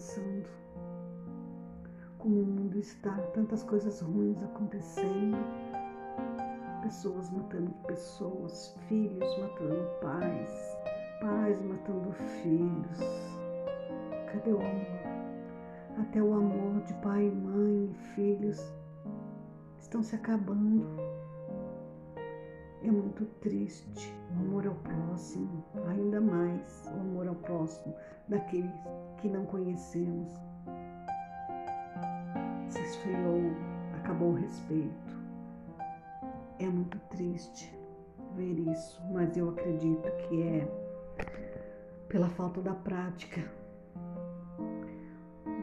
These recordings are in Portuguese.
pensando como o mundo está, tantas coisas ruins acontecendo, pessoas matando pessoas, filhos matando pais, pais matando filhos. Cadê o amor? Até o amor de pai, mãe e filhos estão se acabando. É muito triste o amor ao próximo, ainda mais o amor ao próximo daqueles que não conhecemos. Se esfriou, acabou o respeito. É muito triste ver isso, mas eu acredito que é pela falta da prática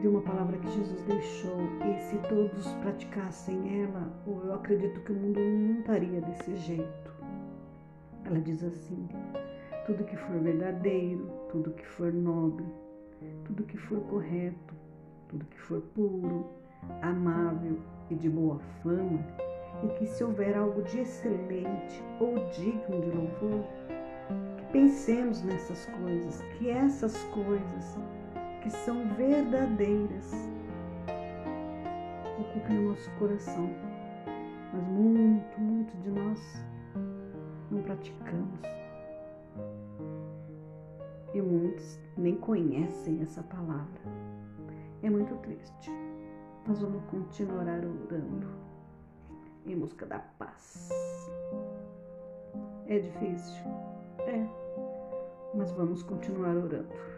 de uma palavra que Jesus deixou, e se todos praticassem ela, eu acredito que o mundo não estaria desse jeito. Ela diz assim: tudo que for verdadeiro, tudo que for nobre, tudo que for correto, tudo que for puro, amável e de boa fama, e que se houver algo de excelente ou digno de louvor, que pensemos nessas coisas, que essas coisas que são verdadeiras ocupem o nosso coração. Mas muito, muito de nós não praticamos. E muitos nem conhecem essa palavra. É muito triste. Nós vamos continuar orando em busca da paz. É difícil? É. Mas vamos continuar orando.